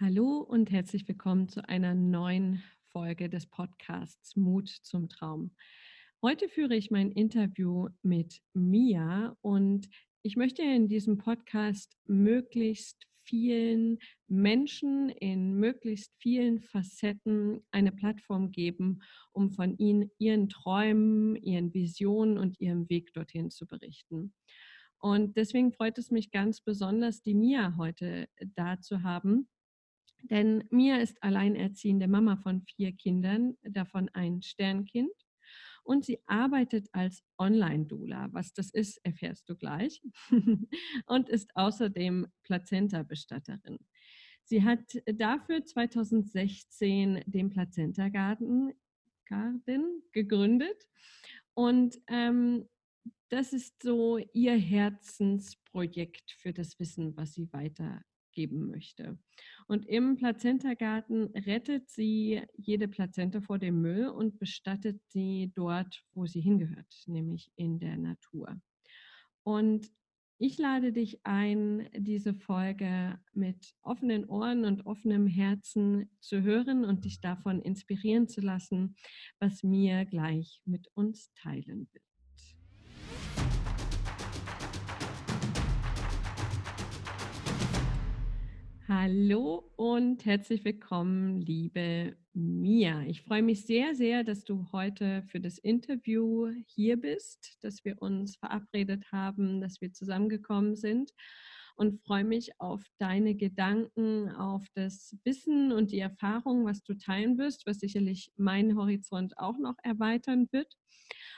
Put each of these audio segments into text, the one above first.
Hallo und herzlich willkommen zu einer neuen Folge des Podcasts Mut zum Traum. Heute führe ich mein Interview mit Mia und ich möchte in diesem Podcast möglichst vielen Menschen in möglichst vielen Facetten eine Plattform geben, um von ihnen, ihren Träumen, ihren Visionen und ihrem Weg dorthin zu berichten. Und deswegen freut es mich ganz besonders, die Mia heute da zu haben denn Mia ist alleinerziehende Mama von vier Kindern, davon ein Sternkind. Und sie arbeitet als Online-Doula. Was das ist, erfährst du gleich. und ist außerdem Plazenta-Bestatterin. Sie hat dafür 2016 den Plazenta Garden, Garden gegründet. Und ähm, das ist so ihr Herzensprojekt für das Wissen, was sie weiter geben möchte. Und im Plazentagarten rettet sie jede Plazenta vor dem Müll und bestattet sie dort, wo sie hingehört, nämlich in der Natur. Und ich lade dich ein, diese Folge mit offenen Ohren und offenem Herzen zu hören und dich davon inspirieren zu lassen, was mir gleich mit uns teilen wird. Hallo und herzlich willkommen, liebe Mia. Ich freue mich sehr, sehr, dass du heute für das Interview hier bist, dass wir uns verabredet haben, dass wir zusammengekommen sind und freue mich auf deine Gedanken, auf das Wissen und die Erfahrung, was du teilen wirst, was sicherlich meinen Horizont auch noch erweitern wird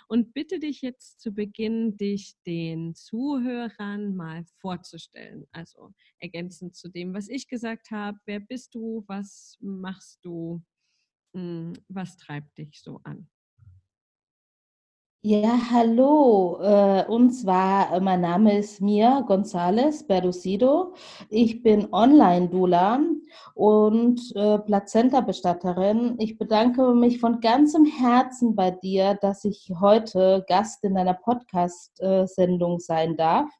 und bitte dich jetzt zu Beginn, dich den Zuhörern mal vorzustellen. Also ergänzend zu dem, was ich gesagt habe. Wer bist du? Was machst du? Hm, was treibt dich so an? Ja, hallo. Äh, und zwar, äh, mein Name ist Mia González Berducido. Ich bin Online-Dula und äh, Plazenta-Bestatterin. Ich bedanke mich von ganzem Herzen bei dir, dass ich heute Gast in deiner Podcast-Sendung sein darf.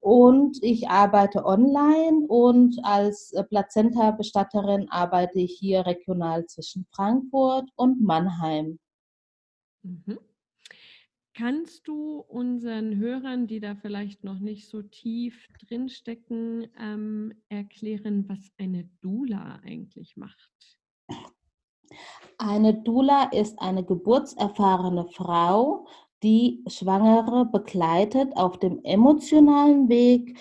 Und ich arbeite online und als Plazenta-Bestatterin arbeite ich hier regional zwischen Frankfurt und Mannheim. Mhm. Kannst du unseren Hörern, die da vielleicht noch nicht so tief drinstecken, ähm, erklären, was eine Dula eigentlich macht? Eine Dula ist eine geburtserfahrene Frau, die Schwangere begleitet auf dem emotionalen Weg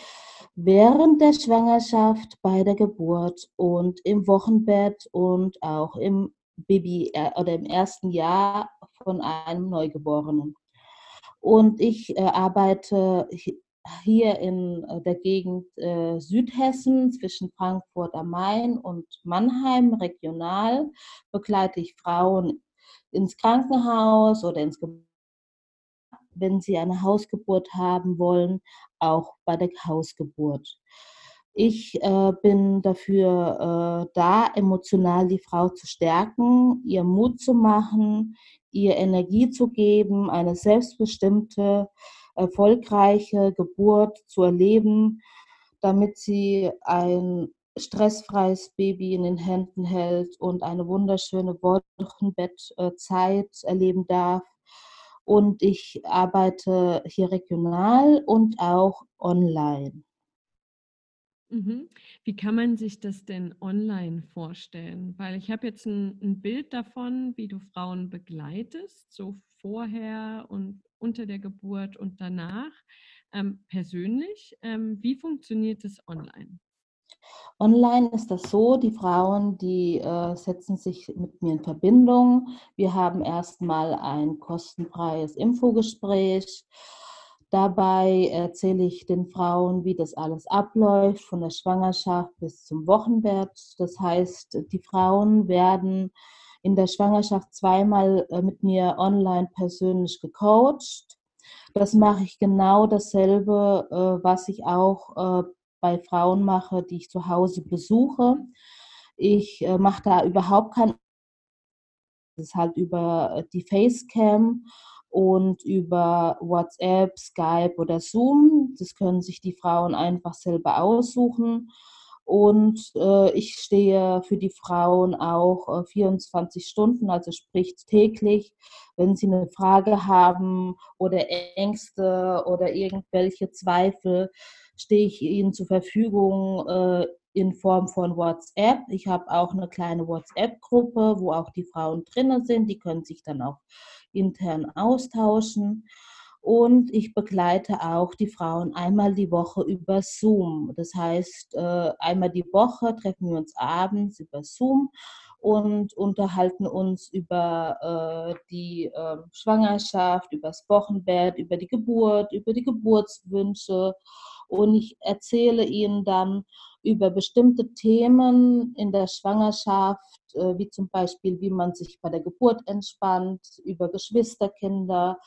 während der Schwangerschaft, bei der Geburt und im Wochenbett und auch im Baby äh, oder im ersten Jahr von einem Neugeborenen. Und ich äh, arbeite hier in äh, der Gegend äh, Südhessen zwischen Frankfurt am Main und Mannheim regional. Begleite ich Frauen ins Krankenhaus oder ins Gebäude wenn sie eine Hausgeburt haben wollen, auch bei der Hausgeburt. Ich äh, bin dafür äh, da, emotional die Frau zu stärken, ihr Mut zu machen, ihr Energie zu geben, eine selbstbestimmte, erfolgreiche Geburt zu erleben, damit sie ein stressfreies Baby in den Händen hält und eine wunderschöne Wochenbettzeit erleben darf. Und ich arbeite hier regional und auch online. Mhm. Wie kann man sich das denn online vorstellen? Weil ich habe jetzt ein, ein, Bild davon, wie du Frauen begleitest, so vorher und unter der Geburt und danach. Ähm, persönlich, ähm, wie funktioniert das online? Online ist das so, die Frauen, die äh, setzen sich mit mir in Verbindung. Wir haben erstmal ein kostenfreies Infogespräch Dabei erzähle ich den Frauen, wie das alles abläuft, von der Schwangerschaft bis zum Wochenbett. Das heißt, die Frauen werden in der Schwangerschaft zweimal äh, mit mir online persönlich gecoacht. Das mache ich genau dasselbe, äh, was ich auch äh, bei Frauen mache, die ich zu Hause besuche. Ich mache da überhaupt kein das ist halt über die Facecam und über WhatsApp, Skype oder Zoom. Das können sich die Frauen einfach selber aussuchen. Und äh, ich stehe für die Frauen auch äh, 24 Stunden, also sprich täglich, wenn sie eine Frage haben oder Ängste oder irgendwelche Zweifel, stehe ich ihnen zur Verfügung äh, in Form von WhatsApp. Ich habe auch eine kleine WhatsApp-Gruppe, wo auch die Frauen drinnen sind. Die können sich dann auch intern austauschen. Und ich begleite auch die Frauen einmal die Woche über Zoom. Das heißt, äh, einmal die Woche treffen wir uns abends über Zoom und unterhalten uns über äh, die äh, Schwangerschaft, über das Wochenbett, über die Geburt, über die Geburtswünsche. Und ich erzähle ihnen dann über bestimmte Themen in der Schwangerschaft, wie zum Beispiel, wie man sich bei der Geburt entspannt, über Geschwisterkinder,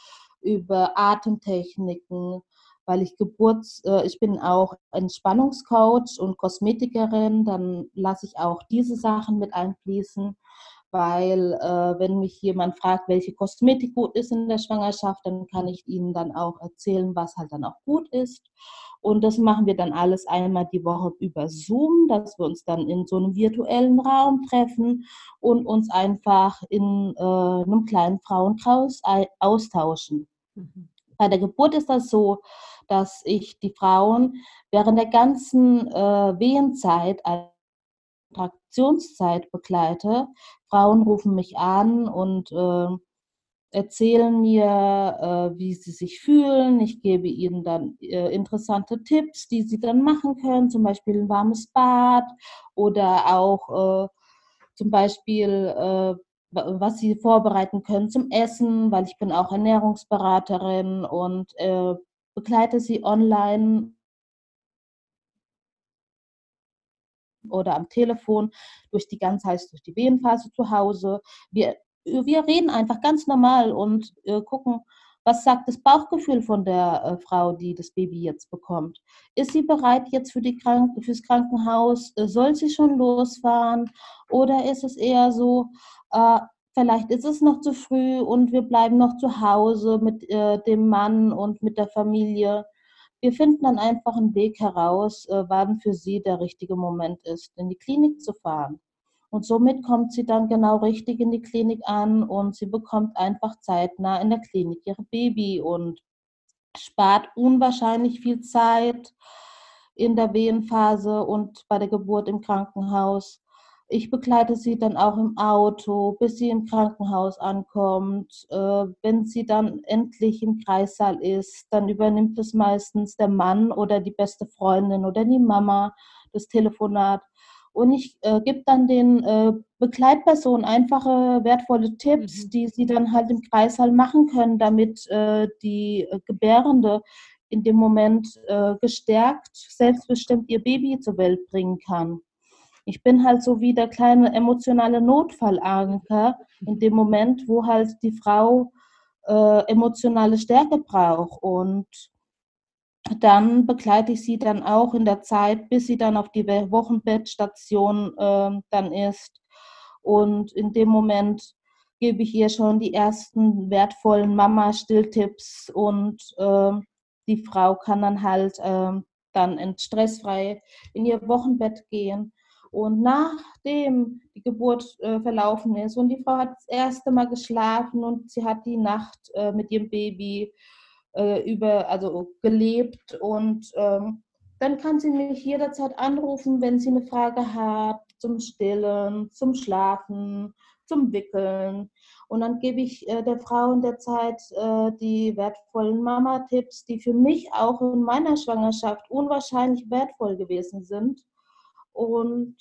über Atemtechniken, weil ich Geburts, äh, ich bin auch Entspannungscoach und Kosmetikerin, dann lasse ich auch diese Sachen mit einfließen, weil äh, wenn mich jemand fragt, welche Kosmetik gut ist in der Schwangerschaft, dann kann ich ihnen dann auch erzählen, was halt dann auch gut ist. Und das machen wir dann alles einmal die Woche über Zoom, dass wir uns dann in so einem virtuellen Raum treffen und uns einfach in äh, einem kleinen Frauenkreis austauschen. Mhm. Bei der Geburt ist das so, dass ich die Frauen während der ganzen äh, Wehenzeit, also Traktionszeit begleite. Frauen rufen mich an und äh, erzählen mir, äh, wie sie sich fühlen. Ich gebe ihnen dann äh, interessante Tipps, die sie dann machen können, zum Beispiel ein warmes Bad oder auch äh, zum Beispiel, äh, was sie vorbereiten können zum Essen, weil ich bin auch Ernährungsberaterin und äh, begleite sie online oder am Telefon durch die ganz heiß durch die Wehenphase zu Hause. Wir wir reden einfach ganz normal und äh, gucken, was sagt das Bauchgefühl von der äh, Frau, die das Baby jetzt bekommt? Ist sie bereit jetzt für die Krank fürs Krankenhaus? Äh, soll sie schon losfahren? Oder ist es eher so, äh, vielleicht ist es noch zu früh und wir bleiben noch zu Hause mit äh, dem Mann und mit der Familie? Wir finden dann einfach einen Weg heraus, äh, wann für sie der richtige Moment ist, in die Klinik zu fahren. Und somit kommt sie dann genau richtig in die Klinik an und sie bekommt einfach zeitnah in der Klinik ihr Baby und spart unwahrscheinlich viel Zeit in der Wehenphase und bei der Geburt im Krankenhaus. Ich begleite sie dann auch im Auto, bis sie im Krankenhaus ankommt. Äh, wenn sie dann endlich im Kreissaal ist, dann übernimmt es meistens der Mann oder die beste Freundin oder die Mama das Telefonat. Und ich äh, gebe dann den äh, Begleitpersonen einfache, wertvolle Tipps, mhm. die sie dann halt im Kreißsaal machen können, damit äh, die äh, Gebärende in dem Moment äh, gestärkt, selbstbestimmt ihr Baby zur Welt bringen kann. Ich bin halt so wie der kleine emotionale Notfallanker in dem Moment, wo halt die Frau äh, emotionale Stärke braucht. Und dann begleite ich sie dann auch in der Zeit, bis sie dann auf die Wochenbettstation äh, dann ist. Und in dem Moment gebe ich ihr schon die ersten wertvollen Mama-Stilltipps und äh, die Frau kann dann halt äh, dann stressfrei in ihr Wochenbett gehen. Und nachdem die Geburt äh, verlaufen ist und die Frau hat das erste Mal geschlafen und sie hat die Nacht äh, mit ihrem Baby äh, über, also gelebt und ähm, dann kann sie mich jederzeit anrufen, wenn sie eine Frage hat zum Stillen, zum Schlafen, zum Wickeln. Und dann gebe ich äh, der Frau in der Zeit äh, die wertvollen Mama-Tipps, die für mich auch in meiner Schwangerschaft unwahrscheinlich wertvoll gewesen sind. Und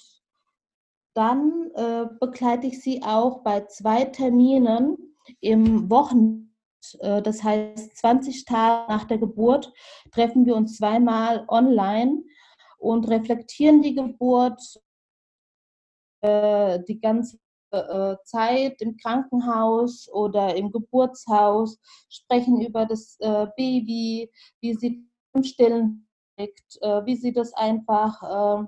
dann äh, begleite ich sie auch bei zwei Terminen im Wochenende äh, das heißt, 20 Tage nach der Geburt treffen wir uns zweimal online und reflektieren die Geburt, äh, die ganze äh, Zeit im Krankenhaus oder im Geburtshaus, sprechen über das Baby, wie sie im Stillen liegt, wie sie das einfach ähm,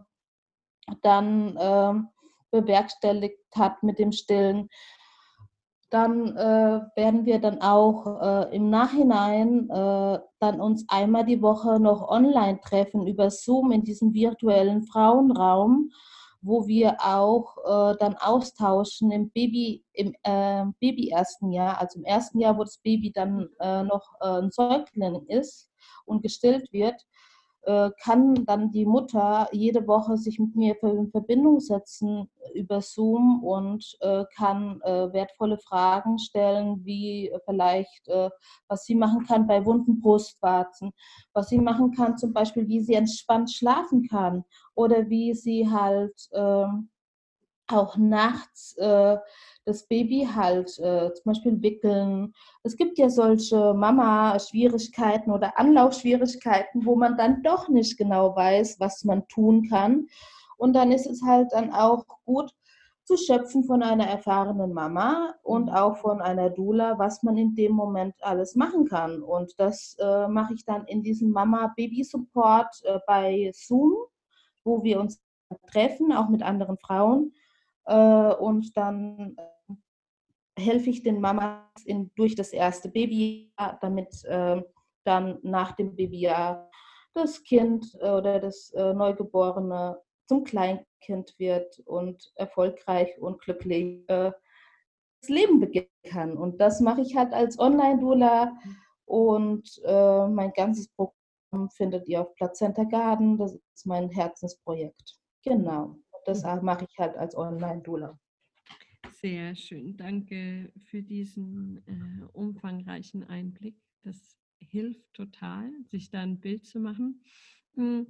dann ähm, bewerkstelligt hat mit dem Stillen. Dann äh, werden wir dann auch äh, im Nachhinein äh, dann uns einmal die Woche noch online treffen über Zoom in diesem virtuellen Frauenraum, wo wir auch äh, dann austauschen im Baby im äh, Baby ersten Jahr, also im ersten Jahr, wo das Baby dann äh, noch ein Säugling ist und gestillt wird äh, kann dann die Mutter jede Woche sich mit mir in Verbindung setzen über Zoom und äh, kann äh, wertvolle Fragen stellen, wie vielleicht, was sie machen kann bei wunden Brustwarzen, was sie machen kann, zum Beispiel, wie sie entspannt schlafen kann oder wie sie halt ähm, auch nachts das Baby halt äh, zum Beispiel wickeln. Es gibt ja solche Mama-Schwierigkeiten oder Anlaufschwierigkeiten, wo man dann doch nicht genau weiß, was man tun kann. Und dann ist es halt dann auch gut zu schöpfen von einer erfahrenen Mama und mhm. auch von einer Doula, was man in dem Moment alles machen kann. Und das äh, mache ich dann in diesem Mama-Baby-Support äh, bei Zoom, wo wir uns treffen, auch mit anderen Frauen. Äh, und dann helfe ich den Mamas in, durch das erste Babyjahr, damit äh, dann nach dem Babyjahr das Kind äh, oder das äh, Neugeborene zum Kleinkind wird und erfolgreich und glücklich äh, das Leben beginnen kann. Und das mache ich halt als Online-Doula und äh, mein ganzes Programm findet ihr auf Plazenta Garden. Das ist mein Herzensprojekt. Genau. Das mhm. mache ich halt als Online-Doula. Sehr schön. Danke für diesen äh, umfangreichen Einblick. Das hilft total, sich da ein Bild zu machen. Hm,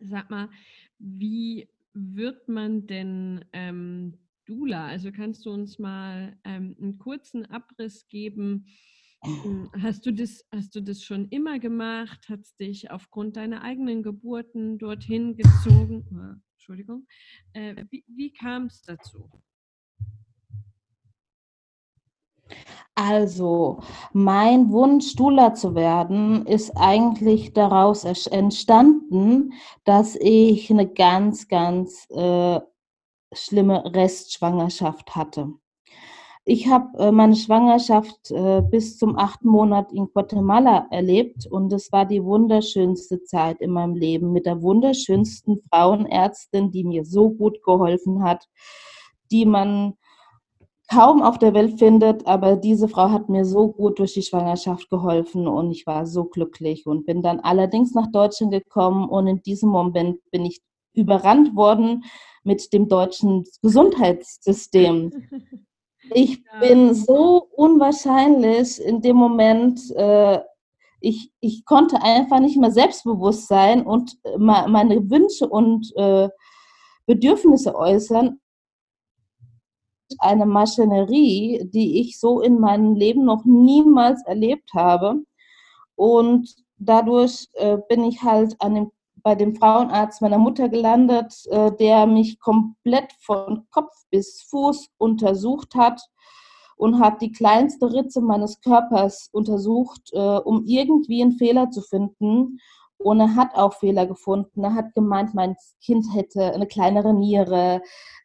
sag mal, wie wird man denn ähm, Dula? Also kannst du uns mal ähm, einen kurzen Abriss geben? Hm, hast du, das, hast du das schon immer gemacht? Hat es dich aufgrund deiner eigenen Geburten dorthin gezogen? Entschuldigung. Äh, wie wie kam es dazu? Also, mein Wunsch, Dula zu werden, ist eigentlich daraus entstanden, dass ich eine ganz, ganz äh, schlimme Restschwangerschaft hatte. Ich habe äh, meine Schwangerschaft äh, bis zum achten Monat in Guatemala erlebt und es war die wunderschönste Zeit in meinem Leben mit der wunderschönsten Frauenärztin, die mir so gut geholfen hat, die man kaum auf der Welt findet, aber diese Frau hat mir so gut durch die Schwangerschaft geholfen und ich war so glücklich und bin dann allerdings nach Deutschland gekommen und in diesem Moment bin ich überrannt worden mit dem deutschen Gesundheitssystem. Ich bin so unwahrscheinlich in dem Moment, äh, ich, ich konnte einfach nicht mehr selbstbewusst sein und meine Wünsche und äh, Bedürfnisse äußern eine Maschinerie, die ich so in meinem Leben noch niemals erlebt habe. Und dadurch äh, bin ich halt an dem, bei dem Frauenarzt meiner Mutter gelandet, äh, der mich komplett von Kopf bis Fuß untersucht hat und hat die kleinste Ritze meines Körpers untersucht, äh, um irgendwie einen Fehler zu finden. Und er hat auch Fehler gefunden. Er hat gemeint, mein Kind hätte eine kleinere Niere,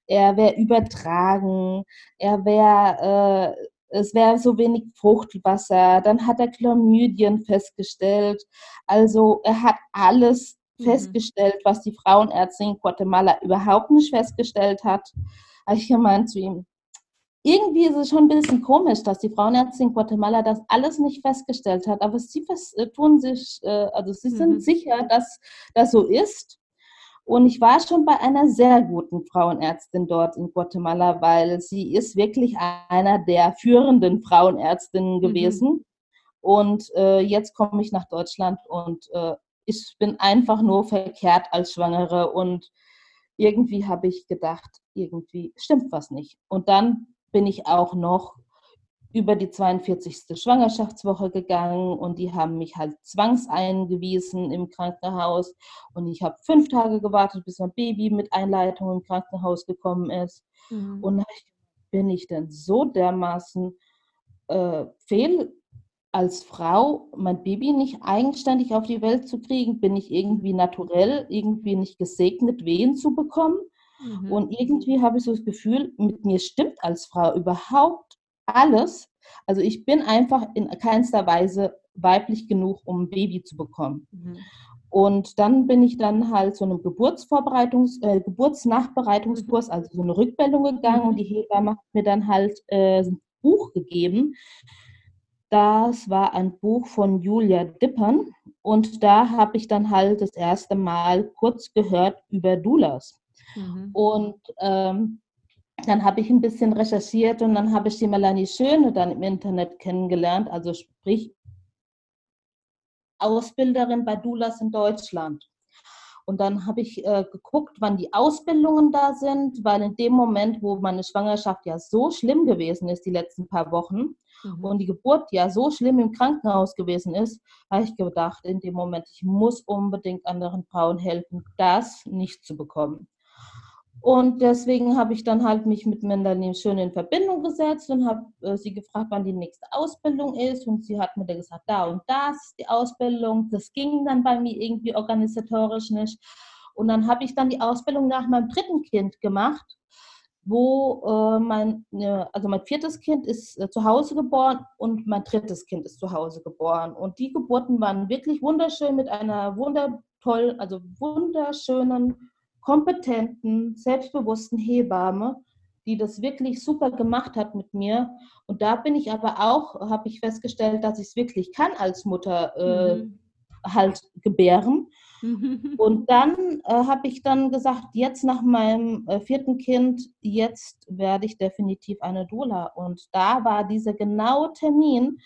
er wäre übertragen, er wäre, äh, es wäre so wenig Fruchtwasser. Dann hat er Chlamydien festgestellt. Also er hat alles mhm. festgestellt, was die Frauenärztin in Guatemala überhaupt nicht festgestellt hat. Habe ich gemeint zu ihm, irgendwie ist es schon ein bisschen komisch, dass die Frauenärztin in Guatemala das alles nicht festgestellt hat, aber sie äh, tun sich, äh, also sie sind mhm. sicher, dass das so ist. Und ich war schon bei einer sehr guten Frauenärztin dort in Guatemala, weil sie ist wirklich einer der führenden Frauenärztinnen mhm. gewesen. Mhm. Und äh, jetzt komme ich nach Deutschland und äh, ich bin einfach nur verkehrt als Schwangere und irgendwie habe ich gedacht, irgendwie stimmt was nicht. Und dann bin ich auch noch über die 42. Schwangerschaftswoche gegangen und die haben mich halt zwangseingewiesen im Krankenhaus und ich habe fünf Tage gewartet, bis mein Baby mit Einleitung im Krankenhaus gekommen ist. Mhm. Und bin ich dann so dermaßen äh, fehl als Frau, mein Baby nicht eigenständig auf die Welt zu kriegen, bin ich irgendwie naturell, irgendwie nicht gesegnet, Wehen zu bekommen. Mhm. Und irgendwie habe ich so das Gefühl, mit mir stimmt als Frau überhaupt alles. Also ich bin einfach in keinster Weise weiblich genug, um ein Baby zu bekommen. Mhm. Und dann bin ich dann halt zu einem Geburtsvorbereitungs-, äh, Geburtsnachbereitungskurs, also so eine Rückmeldung gegangen und mhm. die Hebamme hat mir dann halt äh, ein Buch gegeben. Das war ein Buch von Julia Dippern und da habe ich dann halt das erste Mal kurz gehört über Doulas. Mhm. Und ähm, dann habe ich ein bisschen recherchiert und dann habe ich die Melanie Schöne dann im Internet kennengelernt, also sprich Ausbilderin bei Doulas in Deutschland. Und dann habe ich äh, geguckt, wann die Ausbildungen da sind, weil in dem Moment, wo meine Schwangerschaft ja so schlimm gewesen ist, die letzten paar Wochen, mhm. und die Geburt ja so schlimm im Krankenhaus gewesen ist, habe ich gedacht, in dem Moment, ich muss unbedingt anderen Frauen helfen, das nicht zu bekommen. Und deswegen habe ich dann halt mich mit Melanie schön in Verbindung gesetzt und habe äh, sie gefragt, wann die nächste Ausbildung ist. Und sie hat mir dann gesagt, da und das ist die Ausbildung. Das ging dann bei mir irgendwie organisatorisch nicht. Und dann habe ich dann die Ausbildung nach meinem dritten Kind gemacht, wo äh, mein, äh, also mein viertes Kind ist äh, zu Hause geboren und mein drittes Kind ist zu Hause geboren. Und die Geburten waren wirklich wunderschön mit einer wundertollen, also wunderschönen kompetenten, selbstbewussten Hebamme, die das wirklich super gemacht hat mit mir. Und da bin ich aber auch, habe ich festgestellt, dass ich es wirklich kann als Mutter äh, mhm. halt gebären. Und dann äh, habe ich dann gesagt, jetzt nach meinem äh, vierten Kind, jetzt werde ich definitiv eine Doula. Und da war dieser genaue Termin,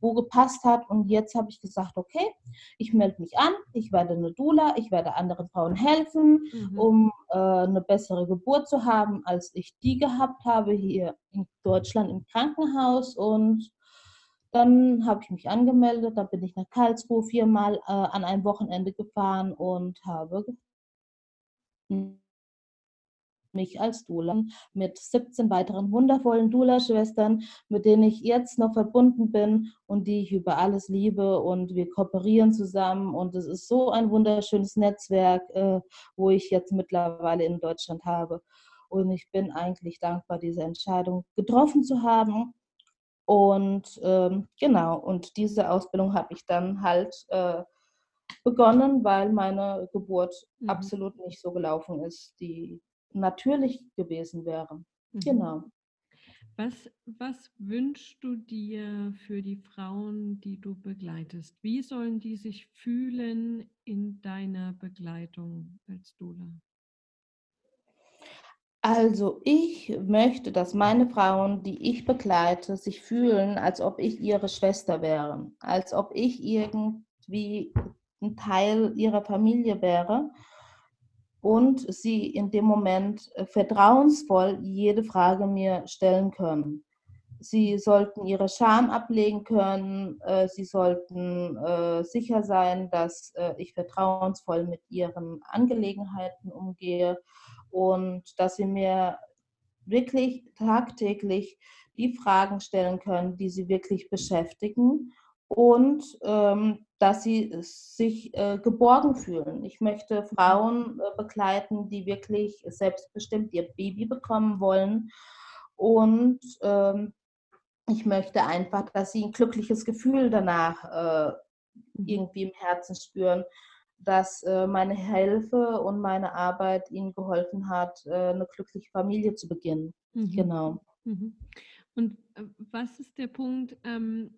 wo gepasst hat. Und jetzt habe ich gesagt, okay, ich melde mich an, ich werde eine Dula, ich werde anderen Frauen helfen, mhm. um äh, eine bessere Geburt zu haben, als ich die gehabt habe hier in Deutschland im Krankenhaus. Und dann habe ich mich angemeldet, dann bin ich nach Karlsruhe viermal äh, an einem Wochenende gefahren und habe mich als Dula mit 17 weiteren wundervollen Dula-Schwestern, mit denen ich jetzt noch verbunden bin und die ich über alles liebe und wir kooperieren zusammen und es ist so ein wunderschönes Netzwerk, äh, wo ich jetzt mittlerweile in Deutschland habe. Und ich bin eigentlich dankbar, diese Entscheidung getroffen zu haben. Und ähm, genau, und diese Ausbildung habe ich dann halt äh, begonnen, weil meine Geburt mhm. absolut nicht so gelaufen ist, die natürlich gewesen wäre. Mhm. Genau. Was, was wünschst du dir für die Frauen, die du begleitest? Wie sollen die sich fühlen in deiner Begleitung als Dula? Also ich möchte, dass meine Frauen, die ich begleite, sich fühlen, als ob ich ihre Schwester wäre, als ob ich irgendwie ein Teil ihrer Familie wäre und sie in dem Moment äh, vertrauensvoll jede Frage mir stellen können. Sie sollten ihre Scham ablegen können. Äh, sie sollten äh, sicher sein, dass ich vertrauensvoll mit ihren Angelegenheiten umgehe und dass sie mir wirklich tagtäglich die Fragen stellen können, die sie wirklich beschäftigen und ähm, dass sie sich äh, geborgen fühlen. Ich möchte Frauen äh, begleiten, die wirklich selbstbestimmt ihr Baby bekommen wollen. Und ähm, ich möchte einfach, dass sie ein glückliches Gefühl danach äh, mhm. irgendwie im Herzen spüren, dass äh, meine Hilfe und meine Arbeit ihnen geholfen hat, äh, eine glückliche Familie zu beginnen. Mhm. Genau. Mhm. Und äh, was ist der Punkt, ähm,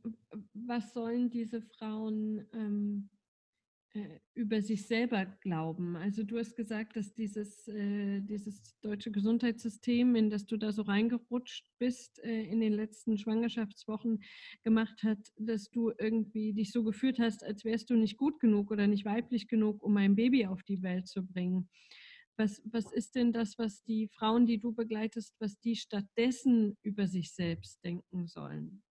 was sollen diese Frauen ähm, äh, über sich selber glauben? Also du hast gesagt, dass dieses, äh, dieses deutsche Gesundheitssystem, in das du da so reingerutscht bist äh, in den letzten Schwangerschaftswochen, gemacht hat, dass du irgendwie dich so gefühlt hast, als wärst du nicht gut genug oder nicht weiblich genug, um ein Baby auf die Welt zu bringen. Was, was ist denn das, was die Frauen, die du begleitest, was die stattdessen über sich selbst denken sollen?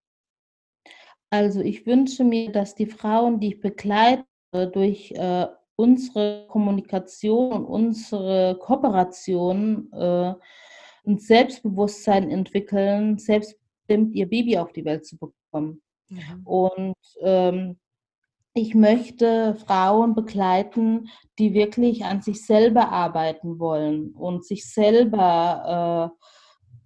Also ich wünsche mir, dass die Frauen, die ich begleite, durch äh, unsere Kommunikation, unsere Kooperation äh, ein Selbstbewusstsein entwickeln, selbstbestimmt ihr Baby auf die Welt zu bekommen. Mhm. Und ähm, ich möchte Frauen begleiten, die wirklich an sich selber arbeiten wollen und sich selber äh,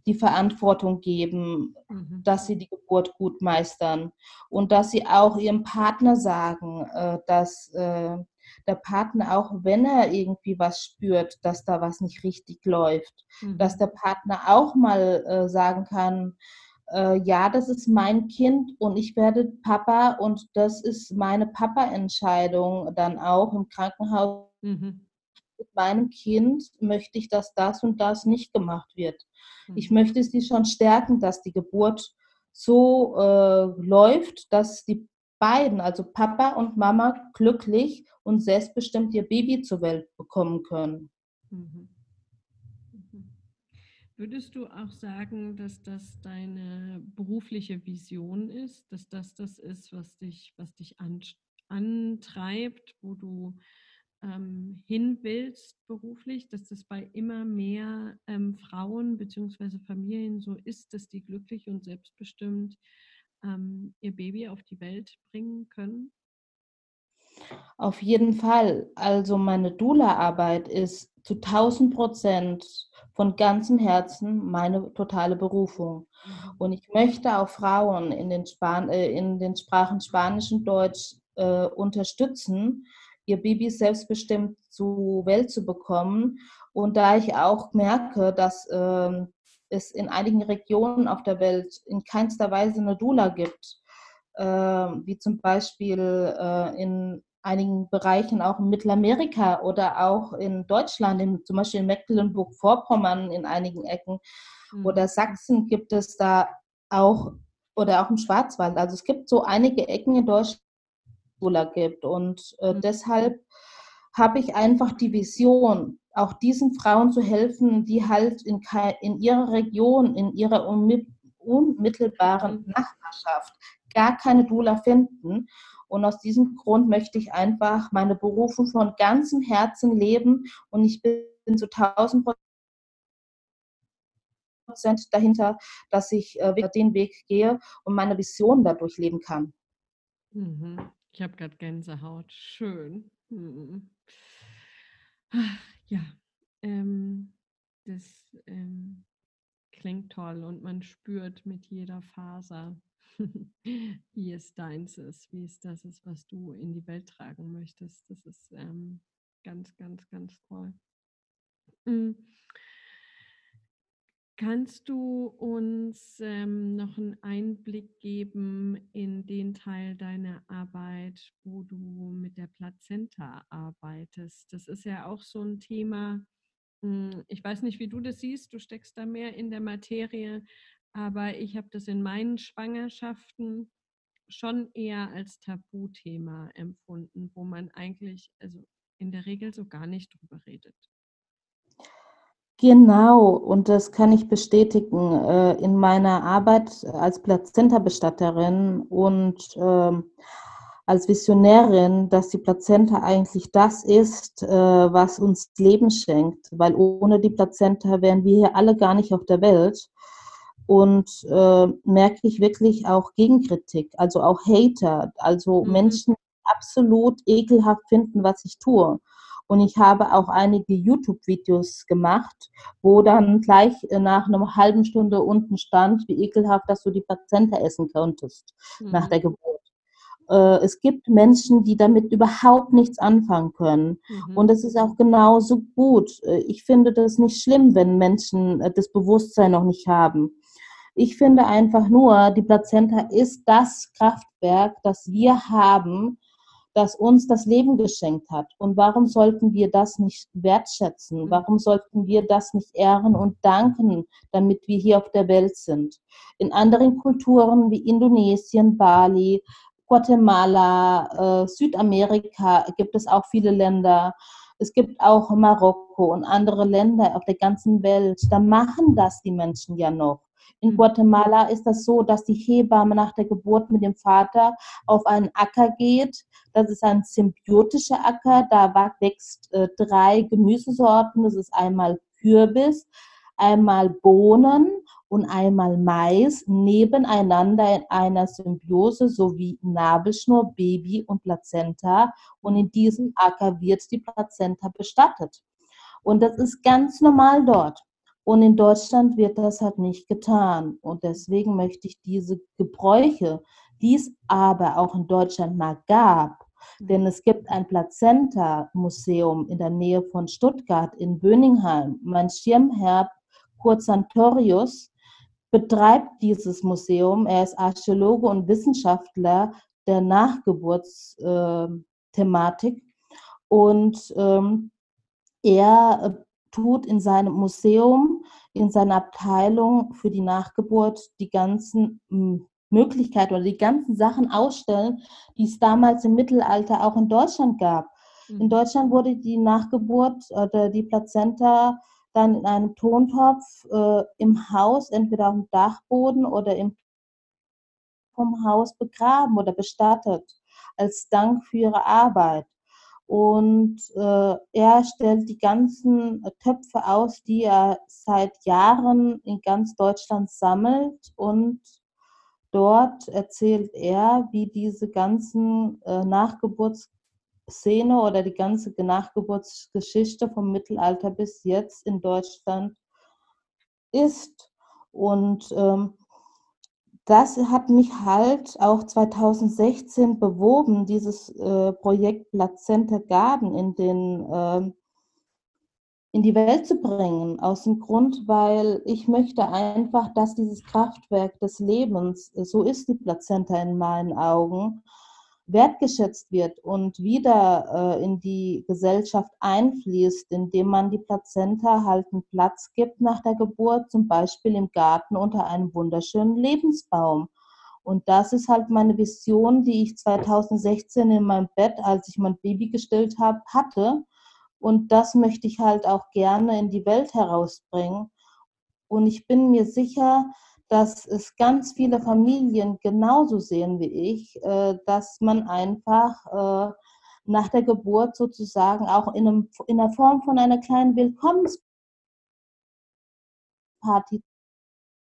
die Verantwortung geben, mhm. dass sie die Geburt gut meistern und dass sie auch ihrem Partner sagen, äh, dass äh, der Partner auch, wenn er irgendwie was spürt, dass da was nicht richtig läuft, mhm. dass der Partner auch mal äh, sagen kann, ja, das ist mein Kind und ich werde Papa und das ist meine Papa-Entscheidung dann auch im Krankenhaus. Mhm. Mit meinem Kind möchte ich, dass das und das nicht gemacht wird. Mhm. Ich möchte sie schon stärken, dass die Geburt so äh, läuft, dass die beiden, also Papa und Mama, glücklich und selbstbestimmt ihr Baby zur Welt bekommen können. Mhm. Würdest du auch sagen, dass das deine berufliche Vision ist, dass das das ist, was dich, was dich antreibt, wo du ähm, hin willst beruflich, dass das bei immer mehr ähm, Frauen bzw. Familien so ist, dass die glücklich und selbstbestimmt ähm, ihr Baby auf die Welt bringen können? Auf jeden Fall. Also meine Dula-Arbeit ist zu 1000 Prozent von ganzem Herzen meine totale Berufung. Mhm. Und ich möchte auch Frauen in den, Span äh, in den Sprachen Spanisch und Deutsch äh, unterstützen, ihr Baby selbstbestimmt zur Welt zu bekommen. Und da ich auch merke, dass äh, es in einigen Regionen auf der Welt in keinster Weise eine Dula gibt, äh, wie zum Beispiel äh, in einigen Bereichen auch in Mittelamerika oder auch in Deutschland, in, zum Beispiel in Mecklenburg-Vorpommern in einigen Ecken mhm. oder Sachsen gibt es da auch oder auch im Schwarzwald. Also es gibt so einige Ecken in Deutschland, es gibt und äh, mhm. deshalb habe ich einfach die Vision, auch diesen Frauen zu helfen, die halt in, in ihrer Region, in ihrer unmittelbaren mhm. Nachbarschaft gar keine Dula finden und aus diesem Grund möchte ich einfach meine Berufung von ganzem Herzen leben und ich bin zu 1000 Prozent dahinter, dass ich äh, den Weg gehe und meine Vision dadurch leben kann. Mhm. Ich habe gerade Gänsehaut. Schön. Mhm. Ja, ähm, das ähm, klingt toll und man spürt mit jeder Faser, wie es deins ist, wie es das ist, was du in die Welt tragen möchtest. Das ist ähm, ganz, ganz, ganz toll. Mhm. Kannst du uns ähm, noch einen Einblick geben in den Teil deiner Arbeit, wo du mit der Plazenta arbeitest? Das ist ja auch so ein Thema. Hm, ich weiß nicht, wie du das siehst. Du steckst da mehr in der Materie. Aber ich habe das in meinen Schwangerschaften schon eher als Tabuthema empfunden, wo man eigentlich, also in der Regel so gar nicht drüber redet. Genau, und das kann ich bestätigen. Äh, in meiner Arbeit als Plazenta-Bestatterin und ähm, als Visionärin, dass die Plazenta eigentlich das ist, äh, was uns Leben schenkt, weil ohne die Plazenta wären wir hier alle gar nicht auf der Welt und äh, merke ich wirklich auch Gegenkritik, also auch Hater, also mhm. Menschen, die absolut ekelhaft finden, was ich tue. Und ich habe auch einige YouTube-Videos gemacht, wo dann gleich nach einer halben Stunde unten stand, wie ekelhaft, dass du die Plazenta essen könntest mhm. nach der Geburt. Äh, es gibt Menschen, die damit überhaupt nichts anfangen können. Mhm. Und es ist auch genauso gut. Äh, ich finde das nicht schlimm, wenn Menschen äh, das Bewusstsein noch nicht haben. Ich finde einfach nur, die Plazenta ist das Kraftwerk, das wir haben, das uns das Leben geschenkt hat. Und warum sollten wir das nicht wertschätzen? Mhm. Warum sollten wir das nicht ehren und danken, damit wir hier auf der Welt sind? In anderen Kulturen wie Indonesien, Bali, Guatemala, äh, Südamerika gibt es auch viele Länder. Es gibt auch Marokko und andere Länder auf der ganzen Welt. Da machen das die Menschen ja noch. In mhm. Guatemala ist das so, dass die Hebamme nach der Geburt mit dem Vater auf einen Acker geht. Das ist ein symbiotischer Acker. Da wächst äh, drei Gemüsesorten. Das ist einmal Kürbis, einmal Bohnen und einmal Mais nebeneinander in einer Symbiose sowie Nabelschnur, Baby und Plazenta. Und in diesem Acker wird die Plazenta bestattet. Und das ist ganz normal dort. Und in Deutschland wird das halt nicht getan. Und deswegen möchte ich diese Gebräuche, die es aber auch in Deutschland mal gab, denn es gibt ein Plazenta-Museum in der Nähe von Stuttgart in Böningheim. Mein Schirmherr Kurt Santorius betreibt dieses Museum. Er ist Archäologe und Wissenschaftler der Nachgeburtsthematik. Und ähm, er äh, tut in seinem Museum, in seiner Abteilung für die Nachgeburt die ganzen Möglichkeiten oder die ganzen Sachen ausstellen, die es damals im Mittelalter auch in Deutschland gab. In mhm. Deutschland wurde die Nachgeburt oder die Plazenta dann in einem Tontopf äh, im Haus, entweder auf dem Dachboden oder im vom Haus begraben oder bestattet, als Dank für ihre Arbeit. Und äh, er stellt die ganzen Töpfe aus, die er seit Jahren in ganz Deutschland sammelt. Und dort erzählt er, wie diese ganzen äh, Nachgeburtsszene oder die ganze Nachgeburtsgeschichte vom Mittelalter bis jetzt in Deutschland ist. Und ähm, das hat mich halt auch 2016 bewogen, dieses äh, Projekt Plazenta Garden in, den, äh, in die Welt zu bringen. Aus dem Grund, weil ich möchte einfach, dass dieses Kraftwerk des Lebens, so ist die Plazenta in meinen Augen, wertgeschätzt wird und wieder äh, in die Gesellschaft einfließt, indem man die Plazenta halt einen Platz gibt nach der Geburt, zum Beispiel im Garten unter einem wunderschönen Lebensbaum. Und das ist halt meine Vision, die ich 2016 in meinem Bett, als ich mein Baby gestillt habe, hatte. Und das möchte ich halt auch gerne in die Welt herausbringen. Und ich bin mir sicher, dass es ganz viele Familien genauso sehen wie ich, äh, dass man einfach äh, nach der Geburt sozusagen auch in, einem, in der Form von einer kleinen Willkommensparty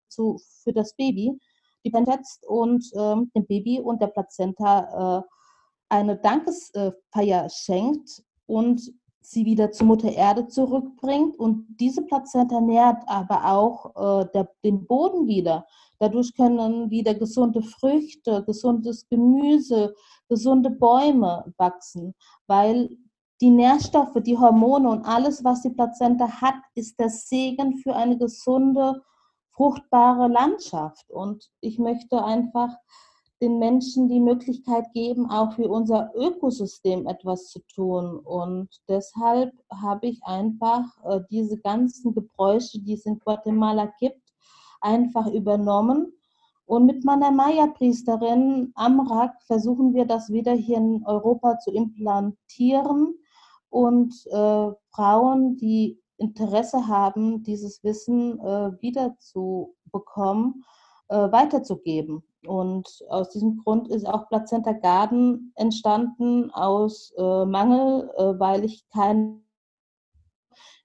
zu, für das Baby, die man setzt und ähm, dem Baby und der Plazenta äh, eine Dankesfeier schenkt und sie wieder zur Mutter Erde zurückbringt. Und diese Plazenta nährt aber auch äh, der, den Boden wieder. Dadurch können wieder gesunde Früchte, gesundes Gemüse, gesunde Bäume wachsen, weil die Nährstoffe, die Hormone und alles, was die Plazenta hat, ist der Segen für eine gesunde, fruchtbare Landschaft. Und ich möchte einfach den Menschen die Möglichkeit geben, auch für unser Ökosystem etwas zu tun. Und deshalb habe ich einfach äh, diese ganzen Gebräuche, die es in Guatemala gibt, einfach übernommen. Und mit meiner Maya-Priesterin Amrak versuchen wir das wieder hier in Europa zu implantieren und äh, Frauen, die Interesse haben, dieses Wissen äh, wieder zu bekommen, äh, weiterzugeben. Und aus diesem Grund ist auch Plazenta Garden entstanden aus äh, Mangel, äh, weil ich keine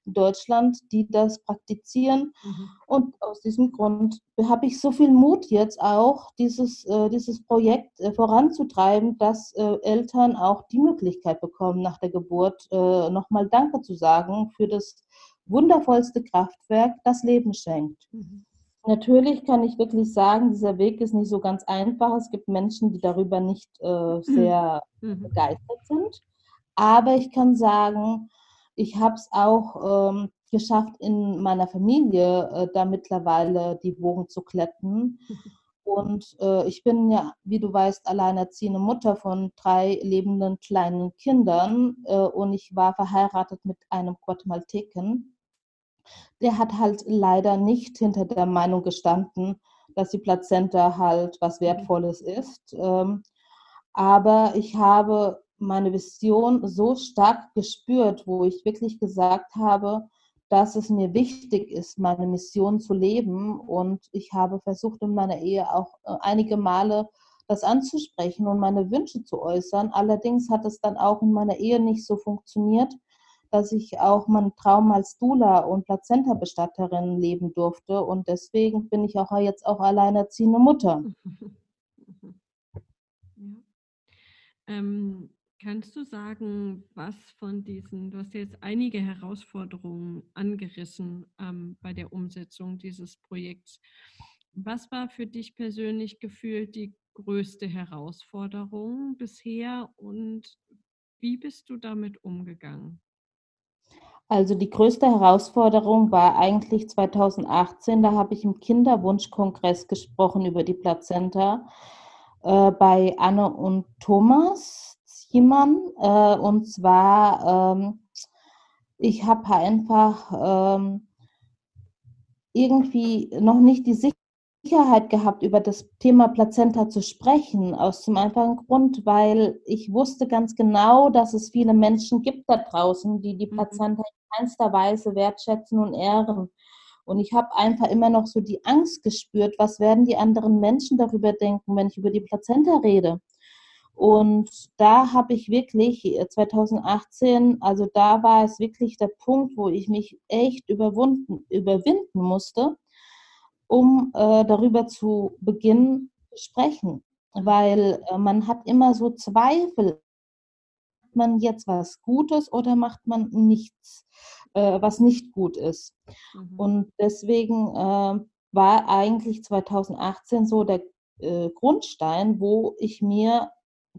in Deutschland, die das praktizieren. Mhm. Und aus diesem Grund habe ich so viel Mut jetzt auch, dieses, äh, dieses Projekt äh, voranzutreiben, dass äh, Eltern auch die Möglichkeit bekommen, nach der Geburt äh, nochmal Danke zu sagen für das wundervollste Kraftwerk, das Leben schenkt. Mhm. Natürlich kann ich wirklich sagen, dieser Weg ist nicht so ganz einfach. Es gibt Menschen, die darüber nicht äh, mhm. sehr mhm. begeistert sind. Aber ich kann sagen, ich habe es auch ähm, geschafft, in meiner Familie äh, da mittlerweile die Wogen zu kletten. Und äh, ich bin ja, wie du weißt, alleinerziehende Mutter von drei lebenden kleinen Kindern. Äh, und ich war verheiratet mit einem Guatemalteken der hat halt leider nicht hinter der Meinung gestanden, dass die Plazenta halt was mhm. Wertvolles ist. Ähm, aber ich habe meine Vision so stark gespürt, wo ich wirklich gesagt habe, dass es mir wichtig ist, meine Mission zu leben. Und ich habe versucht, in meiner Ehe auch äh, einige Male das anzusprechen und meine Wünsche zu äußern. Allerdings hat es dann auch in meiner Ehe nicht so funktioniert, dass ich auch meinen Traum als Dula und Plazenta-Bestatterin leben durfte. Und deswegen bin ich auch jetzt auch alleinerziehende Mutter. Ja. Ähm, Kannst du sagen, was von diesen, du hast jetzt einige Herausforderungen angerissen ähm, bei der Umsetzung dieses Projekts. Was war für dich persönlich gefühlt die größte Herausforderung bisher und wie bist du damit umgegangen? Also die größte Herausforderung war eigentlich 2018, da habe ich im Kinderwunschkongress gesprochen über die Plazenta äh, bei Anne und Thomas Ziemann. Äh, und zwar, ähm, ich habe einfach ähm, irgendwie noch nicht die Sicherheit gehabt, über das Thema Plazenta zu sprechen, aus dem einfachen Grund, weil ich wusste ganz genau, dass es viele Menschen gibt da draußen, die die mhm. Plazenta in keinster Weise wertschätzen und ehren. Und ich habe einfach immer noch so die Angst gespürt, was werden die anderen Menschen darüber denken, wenn ich über die Plazenta rede. Und da habe ich wirklich 2018, äh, also da war es wirklich der Punkt, wo ich mich echt überwunden, überwinden musste, um äh, darüber zu beginnen zu sprechen. Weil äh, man hat immer so Zweifel, macht man jetzt was Gutes oder macht man nichts, äh, was nicht gut ist. Mhm. Und deswegen äh, war eigentlich 2018 so der äh, Grundstein, wo ich mir,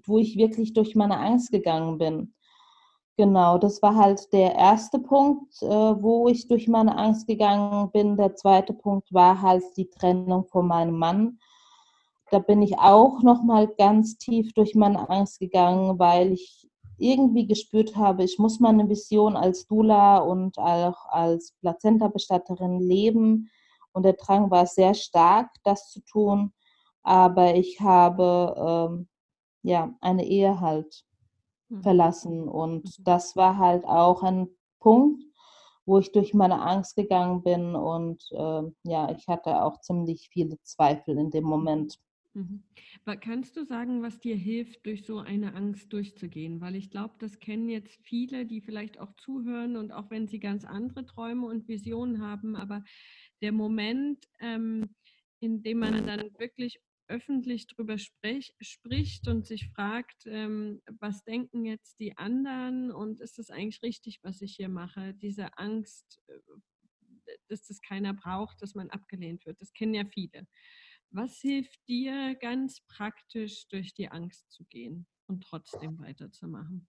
wo ich wirklich durch meine Angst gegangen bin. Genau, das war halt der erste Punkt, äh, wo ich durch meine Angst gegangen bin. Der zweite Punkt war halt die Trennung von meinem Mann. Da bin ich auch noch mal ganz tief durch meine Angst gegangen, weil ich irgendwie gespürt habe, ich muss meine Vision als Dula und auch als Plazenta-Bestatterin leben. Und der Drang war sehr stark, das zu tun. Aber ich habe ähm, ja eine Ehe halt. Verlassen. Und mhm. das war halt auch ein Punkt, wo ich durch meine Angst gegangen bin und äh, ja, ich hatte auch ziemlich viele Zweifel in dem Moment. Mhm. Kannst du sagen, was dir hilft, durch so eine Angst durchzugehen? Weil ich glaube, das kennen jetzt viele, die vielleicht auch zuhören und auch wenn sie ganz andere Träume und Visionen haben, aber der Moment, ähm, in dem man dann wirklich öffentlich darüber sprech, spricht und sich fragt, ähm, was denken jetzt die anderen und ist das eigentlich richtig, was ich hier mache? Diese Angst, äh, dass das keiner braucht, dass man abgelehnt wird, das kennen ja viele. Was hilft dir ganz praktisch durch die Angst zu gehen und trotzdem weiterzumachen?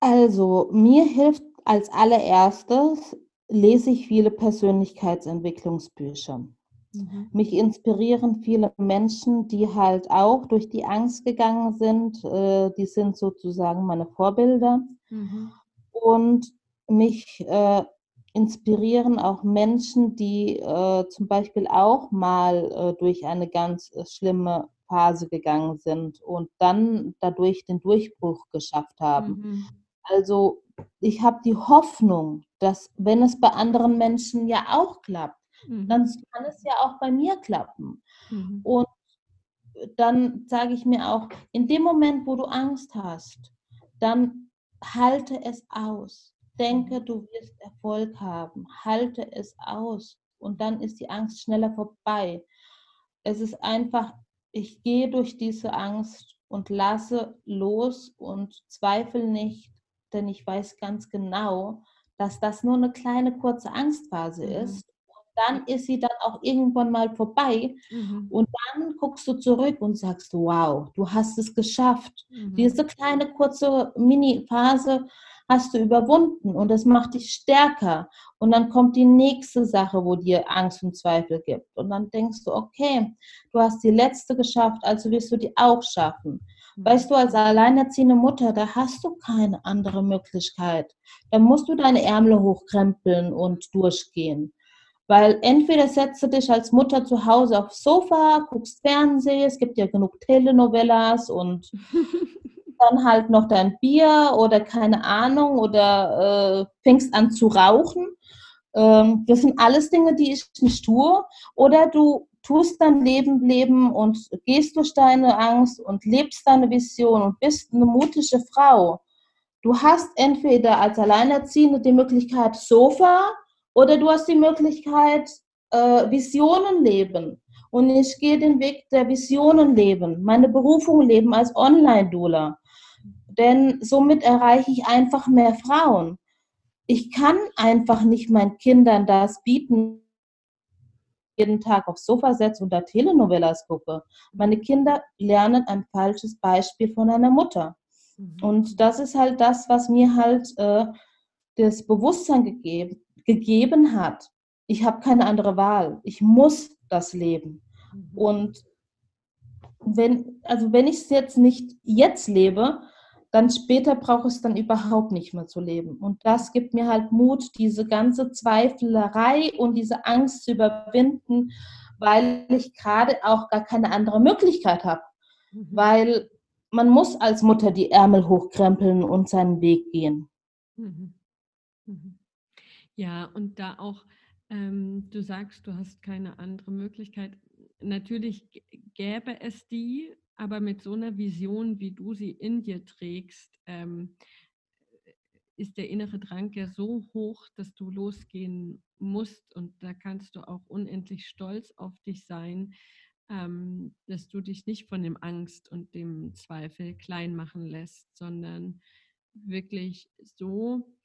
Also mir hilft als allererstes, lese ich viele Persönlichkeitsentwicklungsbücher. Mhm. Mich inspirieren viele Menschen, die halt auch durch die Angst gegangen sind. Äh, die sind sozusagen meine Vorbilder. Mhm. Und mich äh, inspirieren auch Menschen, die äh, zum Beispiel auch mal äh, durch eine ganz äh, schlimme Phase gegangen sind und dann dadurch den Durchbruch geschafft haben. Mhm. Also ich habe die Hoffnung, dass wenn es bei anderen Menschen ja auch klappt, mhm. dann kann es ja auch bei mir klappen. Mhm. Und dann sage ich mir auch, in dem Moment, wo du Angst hast, dann halte es aus. Denke, du wirst Erfolg haben. Halte es aus. Und dann ist die Angst schneller vorbei. Es ist einfach, ich gehe durch diese Angst und lasse los und zweifle nicht, denn ich weiß ganz genau, dass das nur eine kleine kurze Angstphase mhm. ist dann ist sie dann auch irgendwann mal vorbei. Mhm. Und dann guckst du zurück und sagst, wow, du hast es geschafft. Mhm. Diese kleine kurze Mini-Phase hast du überwunden und das macht dich stärker. Und dann kommt die nächste Sache, wo dir Angst und Zweifel gibt. Und dann denkst du, okay, du hast die letzte geschafft, also wirst du die auch schaffen. Mhm. Weißt du, als alleinerziehende Mutter, da hast du keine andere Möglichkeit. Da musst du deine Ärmel hochkrempeln und durchgehen. Weil entweder setzt du dich als Mutter zu Hause aufs Sofa, guckst Fernsehen, es gibt ja genug Telenovelas und dann halt noch dein Bier oder keine Ahnung oder äh, fängst an zu rauchen. Ähm, das sind alles Dinge, die ich nicht tue. Oder du tust dein Leben leben und gehst durch deine Angst und lebst deine Vision und bist eine mutige Frau. Du hast entweder als Alleinerziehende die Möglichkeit Sofa oder du hast die Möglichkeit, äh, Visionen leben. Und ich gehe den Weg der Visionen leben, meine Berufung leben als Online-Doula. denn somit erreiche ich einfach mehr Frauen. Ich kann einfach nicht meinen Kindern das bieten, jeden Tag aufs Sofa setze und da Telenovelas gucke. Meine Kinder lernen ein falsches Beispiel von einer Mutter. Mhm. Und das ist halt das, was mir halt äh, das Bewusstsein gegeben, gegeben hat. Ich habe keine andere Wahl. Ich muss das leben. Mhm. Und wenn, also wenn ich es jetzt nicht jetzt lebe, dann später brauche ich es dann überhaupt nicht mehr zu leben. Und das gibt mir halt Mut, diese ganze Zweifelerei und diese Angst zu überwinden, weil ich gerade auch gar keine andere Möglichkeit habe. Mhm. Weil man muss als Mutter die Ärmel hochkrempeln und seinen Weg gehen. Mhm. Mhm. Ja, und da auch, ähm, du sagst, du hast keine andere Möglichkeit. Natürlich gäbe es die, aber mit so einer Vision, wie du sie in dir trägst, ähm, ist der innere Drang ja so hoch, dass du losgehen musst und da kannst du auch unendlich stolz auf dich sein, ähm, dass du dich nicht von dem Angst und dem Zweifel klein machen lässt, sondern wirklich so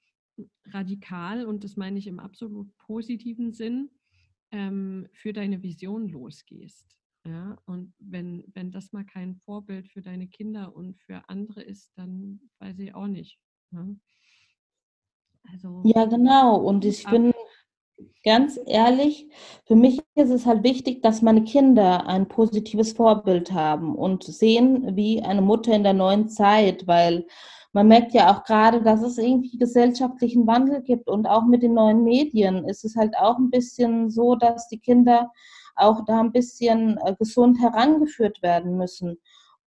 radikal, und das meine ich im absolut positiven Sinn, ähm, für deine Vision losgehst. Ja, und wenn, wenn das mal kein Vorbild für deine Kinder und für andere ist, dann weiß ich auch nicht. Ja, ne? also, ja genau. Und ich bin ganz ehrlich, für mich ist es halt wichtig, dass meine Kinder ein positives Vorbild haben und sehen, wie eine Mutter in der neuen Zeit, weil man merkt ja auch gerade, dass es irgendwie gesellschaftlichen Wandel gibt und auch mit den neuen Medien ist es halt auch ein bisschen so, dass die Kinder auch da ein bisschen äh, gesund herangeführt werden müssen.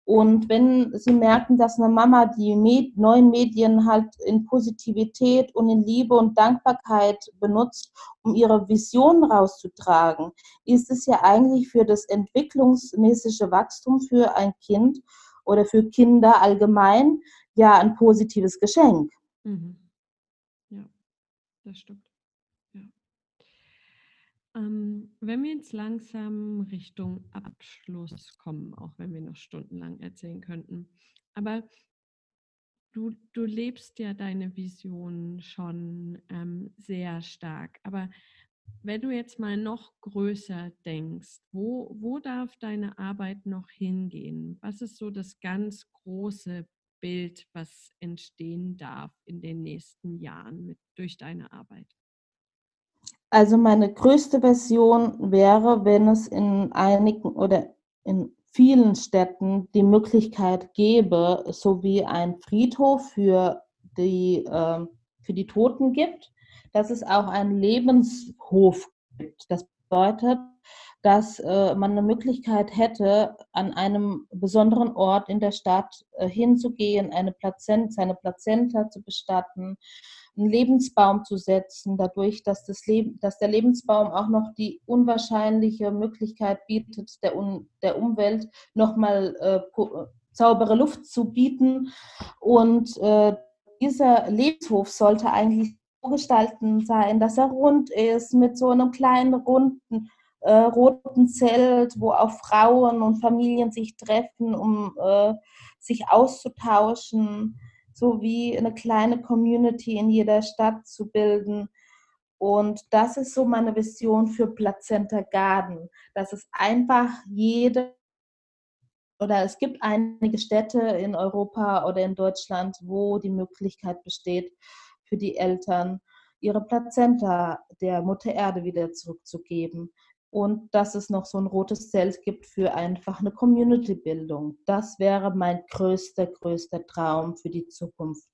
Und wenn Sie merken, dass eine Mama die Med neuen Medien halt in Positivität und in Liebe und Dankbarkeit benutzt, um ihre Vision rauszutragen, ist es ja eigentlich für das entwicklungsmäßige Wachstum für ein Kind oder für Kinder allgemein ja ein positives Geschenk. Mhm. Ja, das stimmt. Ähm, wenn wir jetzt langsam Richtung Abschluss kommen, auch wenn wir noch stundenlang erzählen könnten, aber du, du lebst ja deine Vision schon ähm, sehr stark, aber wenn du jetzt mal noch größer denkst, wo, wo darf deine Arbeit noch hingehen? Was ist so das ganz große Bild, was entstehen darf in den nächsten Jahren mit, durch deine Arbeit? Also meine größte Version wäre, wenn es in einigen oder in vielen Städten die Möglichkeit gäbe, so wie ein Friedhof für die, äh, für die Toten gibt, dass es auch einen Lebenshof gibt. Das bedeutet, dass äh, man eine Möglichkeit hätte, an einem besonderen Ort in der Stadt äh, hinzugehen, eine Plazent, seine Plazenta zu bestatten, einen Lebensbaum zu setzen, dadurch, dass, das Leben, dass der Lebensbaum auch noch die unwahrscheinliche Möglichkeit bietet, der, Un, der Umwelt nochmal äh, saubere Luft zu bieten. Und äh, dieser Lebenshof sollte eigentlich so gestalten sein, dass er rund ist, mit so einem kleinen runden äh, roten Zelt, wo auch Frauen und Familien sich treffen, um äh, sich auszutauschen so wie eine kleine Community in jeder Stadt zu bilden. Und das ist so meine Vision für Plazenta Garden, dass es einfach jede oder es gibt einige Städte in Europa oder in Deutschland, wo die Möglichkeit besteht, für die Eltern ihre Plazenta der Mutter Erde wieder zurückzugeben und dass es noch so ein rotes Zelt gibt für einfach eine Community-Bildung. Das wäre mein größter, größter Traum für die Zukunft.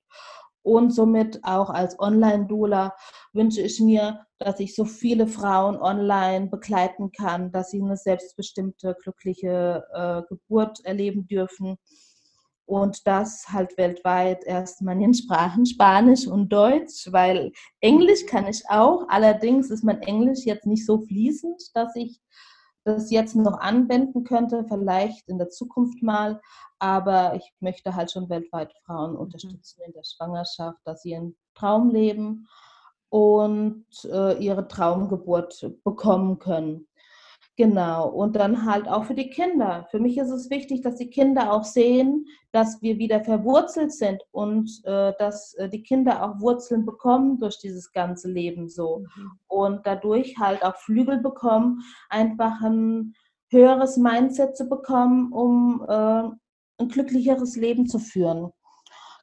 Und somit auch als Online-Doula wünsche ich mir, dass ich so viele Frauen online begleiten kann, dass sie eine selbstbestimmte, glückliche äh, Geburt erleben dürfen und das halt weltweit erstmal in Sprachen Spanisch und Deutsch, weil Englisch kann ich auch. Allerdings ist mein Englisch jetzt nicht so fließend, dass ich das jetzt noch anwenden könnte, vielleicht in der Zukunft mal. Aber ich möchte halt schon weltweit Frauen mhm. unterstützen in der Schwangerschaft, dass sie ihren Traum leben und äh, ihre Traumgeburt bekommen können. Genau, und dann halt auch für die Kinder. Für mich ist es wichtig, dass die Kinder auch sehen, dass wir wieder verwurzelt sind und äh, dass äh, die Kinder auch Wurzeln bekommen durch dieses ganze Leben so. Mhm. Und dadurch halt auch Flügel bekommen, einfach ein höheres Mindset zu bekommen, um äh, ein glücklicheres Leben zu führen.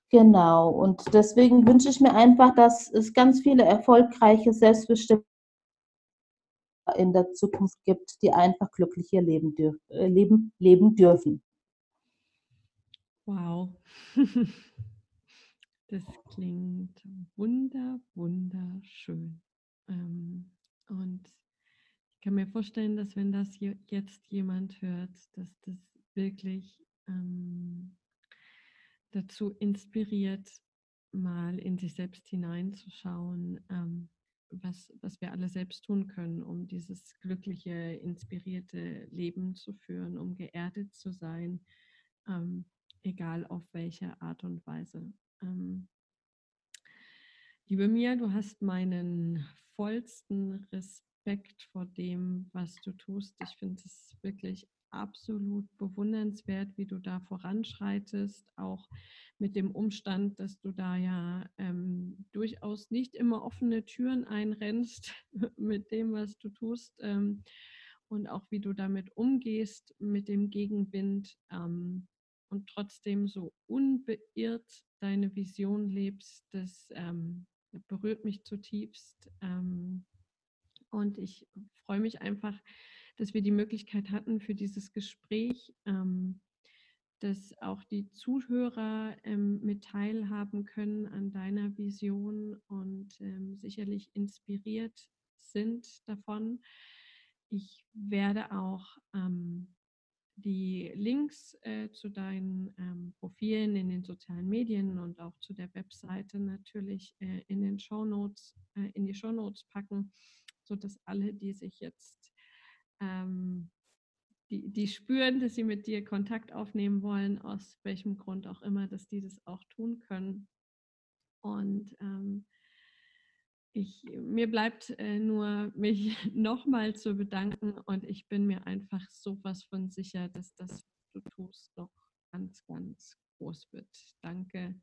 Genau, und deswegen wünsche ich mir einfach, dass es ganz viele erfolgreiche, selbstbestimmte in der Zukunft gibt, die einfach glücklicher leben, dürf, äh, leben, leben dürfen. Wow. Das klingt wunder, wunderschön. Ähm, und ich kann mir vorstellen, dass wenn das jetzt jemand hört, dass das wirklich ähm, dazu inspiriert, mal in sich selbst hineinzuschauen, ähm, was, was wir alle selbst tun können, um dieses glückliche, inspirierte Leben zu führen, um geerdet zu sein, ähm, egal auf welche Art und Weise. Ähm, liebe Mia, du hast meinen vollsten Respekt vor dem, was du tust. Ich finde es wirklich absolut bewundernswert, wie du da voranschreitest, auch mit dem Umstand, dass du da ja ähm, durchaus nicht immer offene Türen einrennst mit dem, was du tust ähm, und auch wie du damit umgehst mit dem Gegenwind ähm, und trotzdem so unbeirrt deine Vision lebst, das ähm, berührt mich zutiefst. Ähm, und ich freue mich einfach, dass wir die Möglichkeit hatten für dieses Gespräch, ähm, dass auch die Zuhörer ähm, mit teilhaben können an deiner Vision und ähm, sicherlich inspiriert sind davon. Ich werde auch ähm, die Links äh, zu deinen ähm, Profilen in den sozialen Medien und auch zu der Webseite natürlich äh, in den Shownotes, äh, in die Shownotes packen, sodass alle, die sich jetzt ähm, die, die spüren, dass sie mit dir Kontakt aufnehmen wollen, aus welchem Grund auch immer, dass die das auch tun können. Und ähm, ich, mir bleibt äh, nur, mich nochmal zu bedanken und ich bin mir einfach sowas von sicher, dass das, was du tust, noch ganz, ganz groß wird. Danke,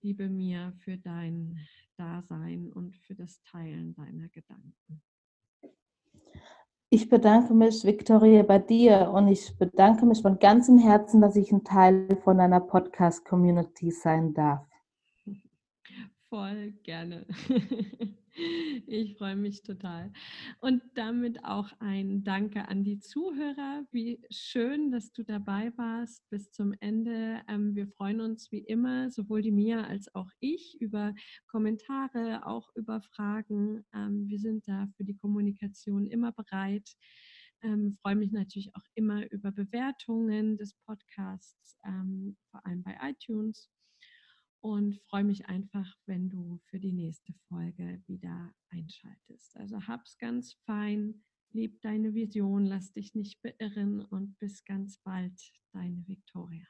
liebe Mia, für dein Dasein und für das Teilen deiner Gedanken. Ich bedanke mich, Victoria, bei dir und ich bedanke mich von ganzem Herzen, dass ich ein Teil von deiner Podcast-Community sein darf. Voll gerne. Ich freue mich total. Und damit auch ein Danke an die Zuhörer. Wie schön, dass du dabei warst bis zum Ende. Ähm, wir freuen uns wie immer, sowohl die Mia als auch ich, über Kommentare, auch über Fragen. Ähm, wir sind da für die Kommunikation immer bereit. Ähm, freue mich natürlich auch immer über Bewertungen des Podcasts, ähm, vor allem bei iTunes und freue mich einfach, wenn du für die nächste Folge wieder einschaltest. Also hab's ganz fein, leb deine Vision, lass dich nicht beirren und bis ganz bald, deine Victoria.